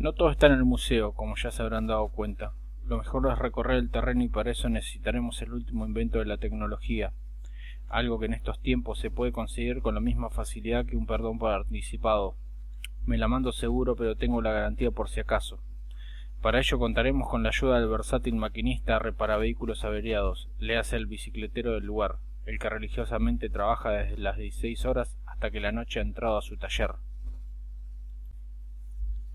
No todo está en el museo, como ya se habrán dado cuenta. Lo mejor es recorrer el terreno y para eso necesitaremos el último invento de la tecnología, algo que en estos tiempos se puede conseguir con la misma facilidad que un perdón por anticipado. Me la mando seguro, pero tengo la garantía por si acaso. Para ello contaremos con la ayuda del versátil maquinista repara vehículos averiados, le hace el bicicletero del lugar, el que religiosamente trabaja desde las 16 horas hasta que la noche ha entrado a su taller.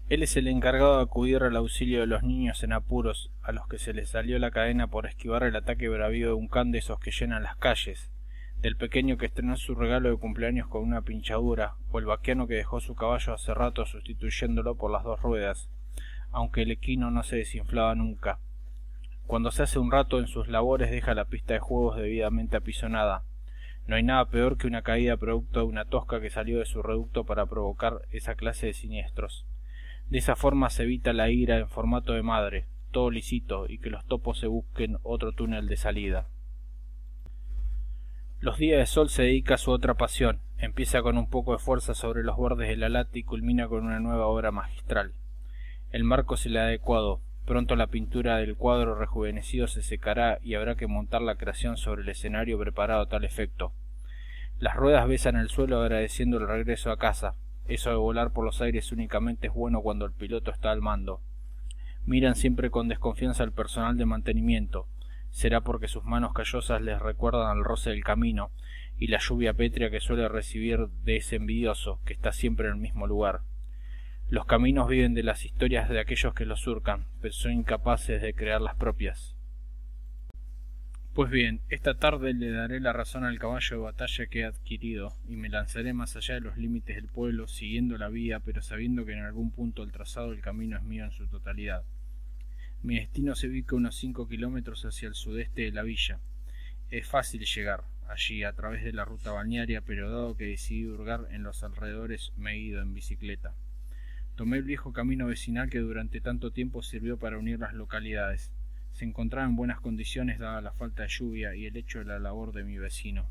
Él es el encargado de acudir al auxilio de los niños en apuros, a los que se les salió la cadena por esquivar el ataque bravío de un can de esos que llenan las calles, del pequeño que estrenó su regalo de cumpleaños con una pinchadura, o el vaquiano que dejó su caballo hace rato sustituyéndolo por las dos ruedas, aunque el equino no se desinflaba nunca. Cuando se hace un rato en sus labores deja la pista de juegos debidamente apisonada. No hay nada peor que una caída producto de una tosca que salió de su reducto para provocar esa clase de siniestros. De esa forma se evita la ira en formato de madre, todo lisito, y que los topos se busquen otro túnel de salida. Los días de sol se dedica a su otra pasión, empieza con un poco de fuerza sobre los bordes de la lata y culmina con una nueva obra magistral. El marco se le ha adecuado. Pronto la pintura del cuadro rejuvenecido se secará y habrá que montar la creación sobre el escenario preparado a tal efecto. Las ruedas besan el suelo agradeciendo el regreso a casa. Eso de volar por los aires únicamente es bueno cuando el piloto está al mando. Miran siempre con desconfianza al personal de mantenimiento. Será porque sus manos callosas les recuerdan al roce del camino y la lluvia pétrea que suele recibir de ese envidioso que está siempre en el mismo lugar. Los caminos viven de las historias de aquellos que los surcan, pero son incapaces de crear las propias. Pues bien, esta tarde le daré la razón al caballo de batalla que he adquirido, y me lanzaré más allá de los límites del pueblo, siguiendo la vía, pero sabiendo que en algún punto el trazado del camino es mío en su totalidad. Mi destino se ubica unos cinco kilómetros hacia el sudeste de la villa. Es fácil llegar allí a través de la ruta balnearia, pero dado que decidí hurgar en los alrededores me he ido en bicicleta. Tomé el viejo camino vecinal que durante tanto tiempo sirvió para unir las localidades. Se encontraba en buenas condiciones dada la falta de lluvia y el hecho de la labor de mi vecino.